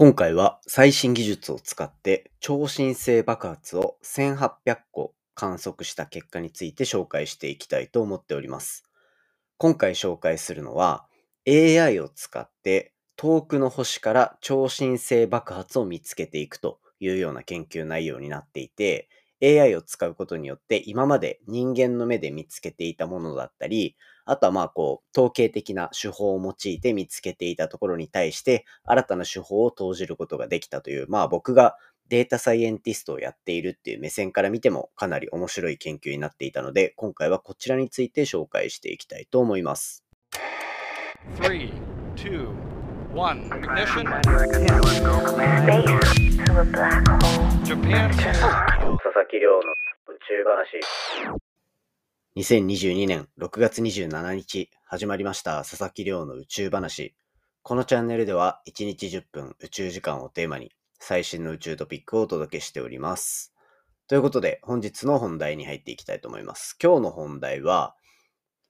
今回は最新技術を使って超新星爆発を1800個観測した結果について紹介していきたいと思っております。今回紹介するのは AI を使って遠くの星から超新星爆発を見つけていくというような研究内容になっていて AI を使うことによって今まで人間の目で見つけていたものだったりあとはまあこう統計的な手法を用いて見つけていたところに対して新たな手法を投じることができたというまあ僕がデータサイエンティストをやっているっていう目線から見てもかなり面白い研究になっていたので今回はこちらについて紹介していきたいと思います。Three, two, one. Ignition. Space to a black hole. Japan. 佐々木亮の宇宙話。2022年6月27日始まりました佐々木亮の宇宙話。このチャンネルでは1日10分宇宙時間をテーマに最新の宇宙トピックをお届けしております。ということで本日の本題に入っていきたいと思います。今日の本題は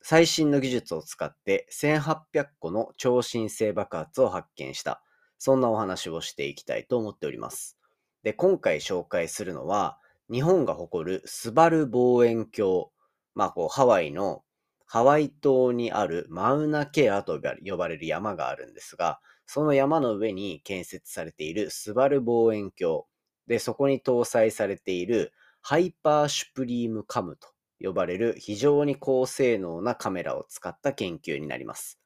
最新の技術を使って1800個の超新星爆発を発見した。そんなお話をしていきたいと思っております。で、今回紹介するのは、日本が誇るスバル望遠鏡。まあ、こう、ハワイの、ハワイ島にあるマウナケアと呼ばれる山があるんですが、その山の上に建設されているスバル望遠鏡。で、そこに搭載されているハイパーシュプリームカムと呼ばれる非常に高性能なカメラを使った研究になります。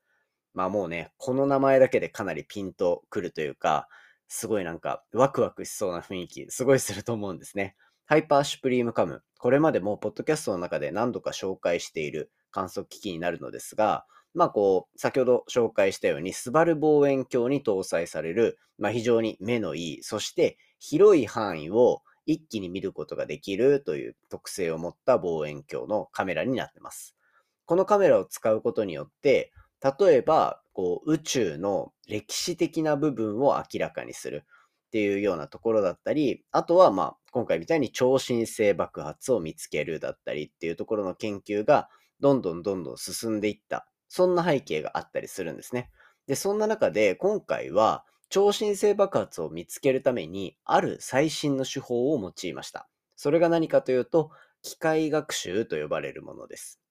まあもうね、この名前だけでかなりピンとくるというか、すごいなんかワクワクしそうな雰囲気、すごいすると思うんですね。ハイパーシュプリームカム。これまでもポッドキャストの中で何度か紹介している観測機器になるのですが、まあこう、先ほど紹介したように、スバル望遠鏡に搭載される、まあ非常に目のいい、そして広い範囲を一気に見ることができるという特性を持った望遠鏡のカメラになってます。このカメラを使うことによって、例えば、こう、宇宙の歴史的な部分を明らかにするっていうようなところだったり、あとは、まあ、今回みたいに超新星爆発を見つけるだったりっていうところの研究が、どんどんどんどん進んでいった。そんな背景があったりするんですね。で、そんな中で、今回は、超新星爆発を見つけるために、ある最新の手法を用いました。それが何かというと、機械学習と呼ばれるものです。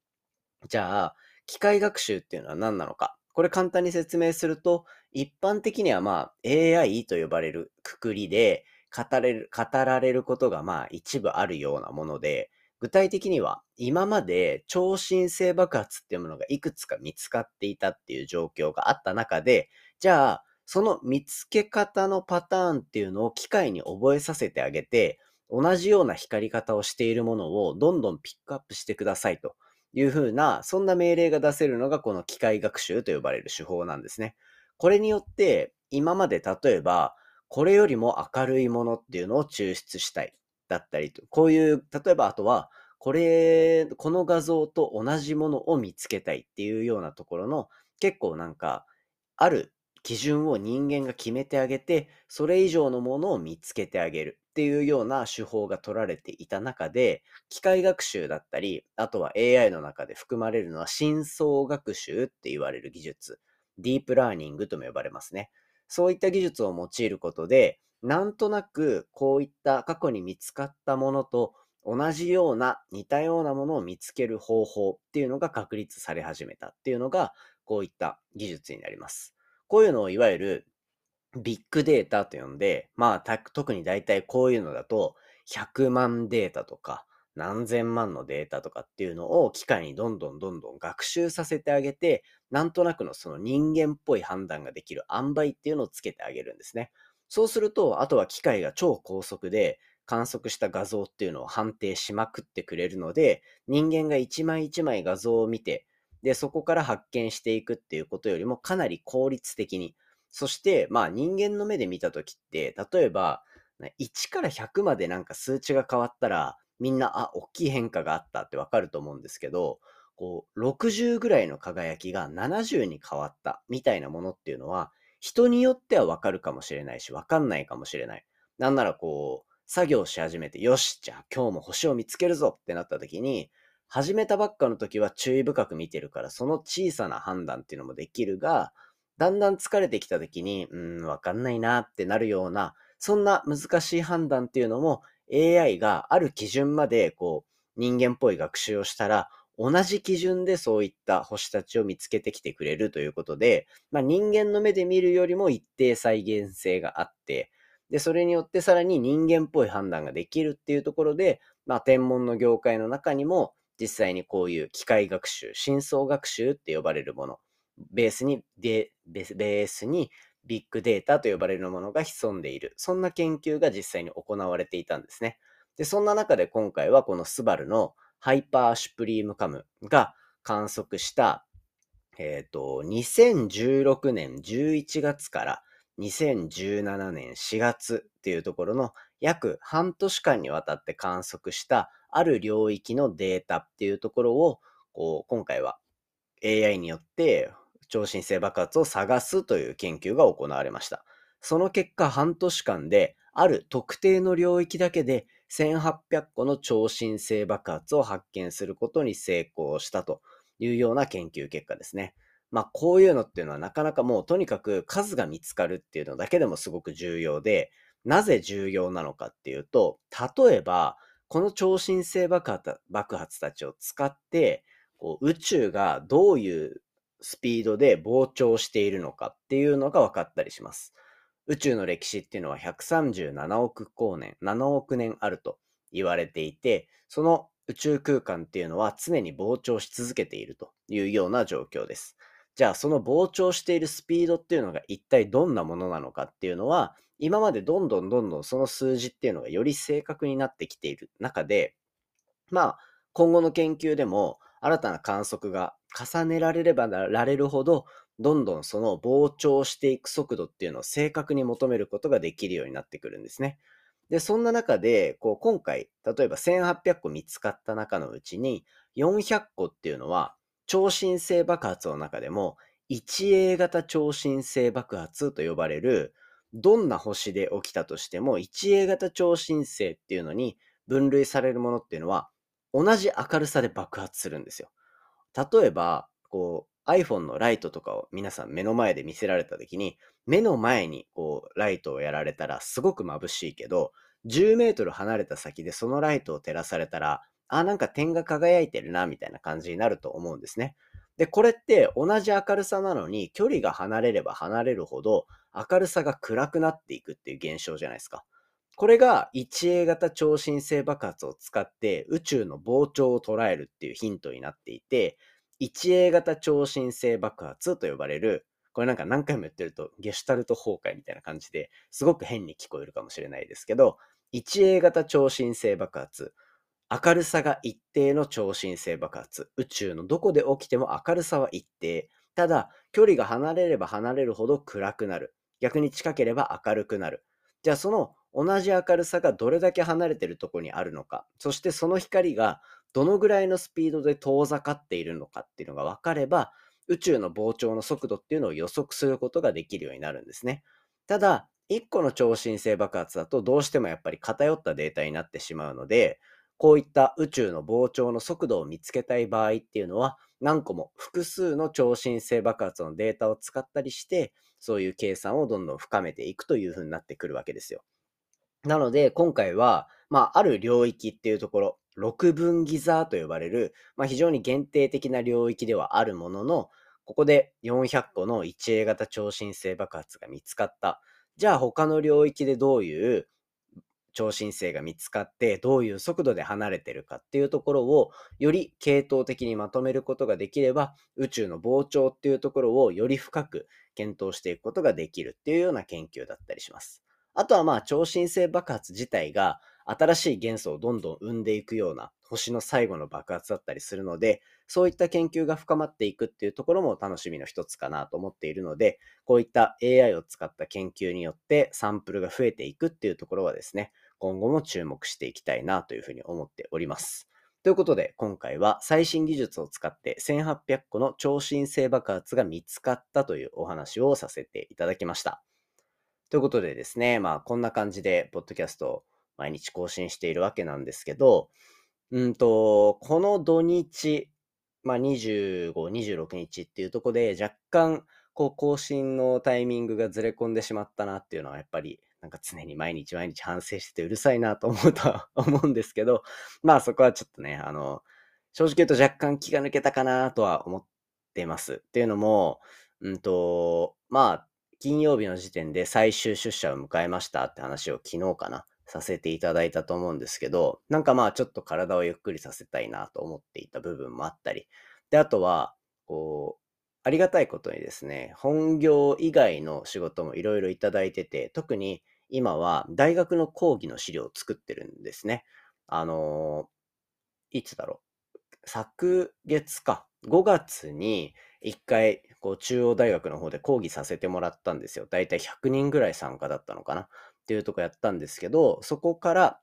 じゃあ、機械学習っていうのは何なのか。これ簡単に説明すると、一般的にはまあ AI と呼ばれるくくりで語れる、語られることがまあ一部あるようなもので、具体的には今まで超新星爆発っていうものがいくつか見つかっていたっていう状況があった中で、じゃあ、その見つけ方のパターンっていうのを機械に覚えさせてあげて、同じような光り方をしているものをどんどんピックアップしてくださいというふうな、そんな命令が出せるのがこの機械学習と呼ばれる手法なんですね。これによって、今まで例えば、これよりも明るいものっていうのを抽出したい。だったりと、こういう、例えばあとは、これ、この画像と同じものを見つけたいっていうようなところの、結構なんか、ある基準を人間が決めてあげて、それ以上のものを見つけてあげるっていうような手法が取られていた中で、機械学習だったり、あとは AI の中で含まれるのは深層学習って言われる技術、ディープラーニングとも呼ばれますね。そういった技術を用いることで、なんとなくこういった過去に見つかったものと同じような似たようなものを見つける方法っていうのが確立され始めたっていうのがこういった技術になります。こういうのをいわゆるビッグデータと呼んで、まあ特に大体こういうのだと100万データとか何千万のデータとかっていうのを機械にどんどんどんどん学習させてあげて、なんとなくのその人間っぽい判断ができる塩梅っていうのをつけてあげるんですね。そうすると、あとは機械が超高速で観測した画像っていうのを判定しまくってくれるので、人間が一枚一枚画像を見て、で、そこから発見していくっていうことよりもかなり効率的に。そして、まあ人間の目で見たときって、例えば、1から100までなんか数値が変わったら、みんな、あ、大きい変化があったってわかると思うんですけど、こう、60ぐらいの輝きが70に変わったみたいなものっていうのは、人によってはわかるかもしれないし、わかんないかもしれない。なんならこう、作業し始めて、よし、じゃあ今日も星を見つけるぞってなった時に、始めたばっかの時は注意深く見てるから、その小さな判断っていうのもできるが、だんだん疲れてきた時に、うん、わかんないなってなるような、そんな難しい判断っていうのも AI がある基準までこう人間っぽい学習をしたら、同じ基準でそういった星たちを見つけてきてくれるということで、まあ、人間の目で見るよりも一定再現性があって、で、それによってさらに人間っぽい判断ができるっていうところで、まあ、天文の業界の中にも実際にこういう機械学習、深層学習って呼ばれるもの、ベースに、ベースにビッグデータと呼ばれるものが潜んでいる。そんな研究が実際に行われていたんですね。で、そんな中で今回はこのスバルのハイパーシュプリームカムが観測した、えっ、と、2016年11月から2017年4月っていうところの約半年間にわたって観測したある領域のデータっていうところを、こう、今回は AI によって超新星爆発を探すという研究が行われました。その結果、半年間で、ある特定の領域だけで1800個の超新星爆発を発見することに成功したというような研究結果ですね。まあ、こういうのっていうのはなかなかもうとにかく数が見つかるっていうのだけでもすごく重要で、なぜ重要なのかっていうと、例えば、この超新星爆発爆発たちを使って、こう宇宙がどういうスピードで膨張しているのかっていうのが分かったりします。宇宙の歴史っていうのは137億光年、7億年あると言われていて、その宇宙空間っていうのは常に膨張し続けているというような状況です。じゃあその膨張しているスピードっていうのが一体どんなものなのかっていうのは、今までどんどんどんどんその数字っていうのがより正確になってきている中で、まあ今後の研究でも新たな観測が重ねられればられるほど、どんどんその膨張していく速度っていうのを正確に求めることができるようになってくるんですね。で、そんな中で、こう今回、例えば1800個見つかった中のうちに、400個っていうのは、超新星爆発の中でも、1A 型超新星爆発と呼ばれる、どんな星で起きたとしても、1A 型超新星っていうのに分類されるものっていうのは、同じ明るさで爆発するんですよ。例えば、こう、iPhone のライトとかを皆さん目の前で見せられた時に、目の前にこう、ライトをやられたらすごく眩しいけど、10メートル離れた先でそのライトを照らされたら、あ、なんか点が輝いてるな、みたいな感じになると思うんですね。で、これって同じ明るさなのに、距離が離れれば離れるほど、明るさが暗くなっていくっていう現象じゃないですか。これが 1A 型超新星爆発を使って宇宙の膨張を捉えるっていうヒントになっていて、1A 型超新星爆発と呼ばれる、これなんか何回も言ってるとゲシュタルト崩壊みたいな感じですごく変に聞こえるかもしれないですけど、1A 型超新星爆発、明るさが一定の超新星爆発、宇宙のどこで起きても明るさは一定。ただ、距離が離れれば離れるほど暗くなる。逆に近ければ明るくなる。じゃあその同じ明るさがどれだけ離れてるところにあるのか、そしてその光がどのぐらいのスピードで遠ざかっているのかっていうのが分かれば、宇宙の膨張の速度っていうのを予測することができるようになるんですね。ただ、1個の超新星爆発だとどうしてもやっぱり偏ったデータになってしまうので、こういった宇宙の膨張の速度を見つけたい場合っていうのは、何個も複数の超新星爆発のデータを使ったりして、そういう計算をどんどん深めていくというふうになってくるわけですよ。なので、今回は、まあ、ある領域っていうところ、六分ギザーと呼ばれる、まあ、非常に限定的な領域ではあるものの、ここで400個の 1A 型超新星爆発が見つかった。じゃあ他の領域でどういう超新星が見つかって、どういう速度で離れてるかっていうところを、より系統的にまとめることができれば、宇宙の膨張っていうところをより深く検討していくことができるっていうような研究だったりします。あとはまあ超新星爆発自体が新しい元素をどんどん生んでいくような星の最後の爆発だったりするので、そういった研究が深まっていくっていうところも楽しみの一つかなと思っているので、こういった AI を使った研究によってサンプルが増えていくっていうところはですね、今後も注目していきたいなというふうに思っております。ということで、今回は最新技術を使って1800個の超新星爆発が見つかったというお話をさせていただきました。ということでですね、まあこんな感じで、ポッドキャストを毎日更新しているわけなんですけど、うんと、この土日、まあ25、26日っていうとこで若干、こう更新のタイミングがずれ込んでしまったなっていうのはやっぱりなんか常に毎日毎日反省しててうるさいなと思うとは 思うんですけど、まあそこはちょっとね、あの、正直言うと若干気が抜けたかなとは思ってます。っていうのも、うんと、まあ、金曜日の時点で最終出社を迎えましたって話を昨日かな、させていただいたと思うんですけど、なんかまあちょっと体をゆっくりさせたいなと思っていた部分もあったり、で、あとは、こう、ありがたいことにですね、本業以外の仕事もいろいろいただいてて、特に今は大学の講義の資料を作ってるんですね。あの、いつだろう。昨月か。5月に一回、こう、中央大学の方で講義させてもらったんですよ。だいたい100人ぐらい参加だったのかな？っていうとこやったんですけど、そこから、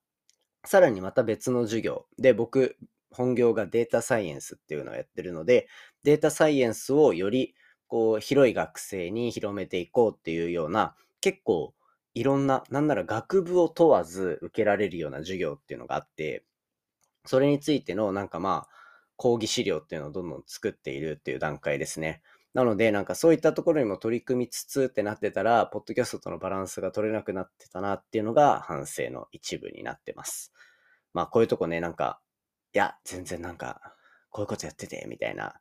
さらにまた別の授業で、僕、本業がデータサイエンスっていうのをやってるので、データサイエンスをよりこう広い学生に広めていこうっていうような、結構いろんな、なんなら学部を問わず受けられるような授業っていうのがあって、それについてのなんかまあ、講義資料っていうのをどんどん作っているっていう段階ですね。なので、なんかそういったところにも取り組みつつってなってたら、ポッドキャストとのバランスが取れなくなってたなっていうのが反省の一部になってます。まあこういうとこね、なんかいや、全然なんか、こういうことやってて、みたいな、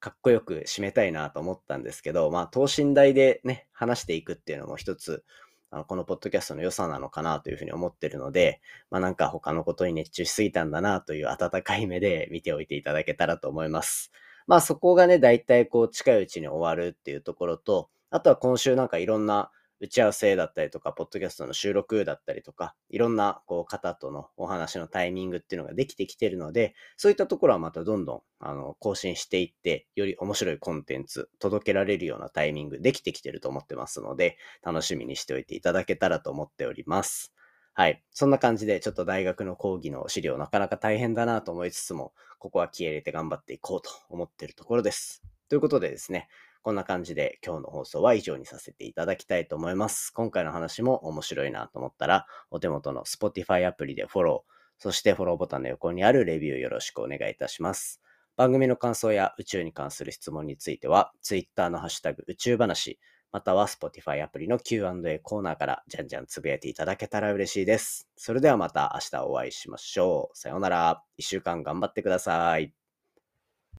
かっこよく締めたいなと思ったんですけど、まあ、等身大でね、話していくっていうのも一つ、あのこのポッドキャストの良さなのかなというふうに思ってるので、まあなんか他のことに熱中しすぎたんだなという温かい目で見ておいていただけたらと思います。まあそこがね、だいたいこう近いうちに終わるっていうところと、あとは今週なんかいろんな打ち合わせだったりとか、ポッドキャストの収録だったりとか、いろんなこう方とのお話のタイミングっていうのができてきてるので、そういったところはまたどんどんあの更新していって、より面白いコンテンツ届けられるようなタイミングできてきてると思ってますので、楽しみにしておいていただけたらと思っております。はい。そんな感じで、ちょっと大学の講義の資料なかなか大変だなと思いつつも、ここは気合入れて頑張っていこうと思ってるところです。ということでですね、こんな感じで今日の放送は以上にさせていただきたいと思います。今回の話も面白いなと思ったら、お手元の Spotify アプリでフォロー、そしてフォローボタンの横にあるレビューよろしくお願いいたします。番組の感想や宇宙に関する質問については、Twitter のハッシュタグ宇宙話、または Spotify アプリの Q&A コーナーからじゃんじゃんつぶやいていただけたら嬉しいです。それではまた明日お会いしましょう。さようなら。一週間頑張ってください。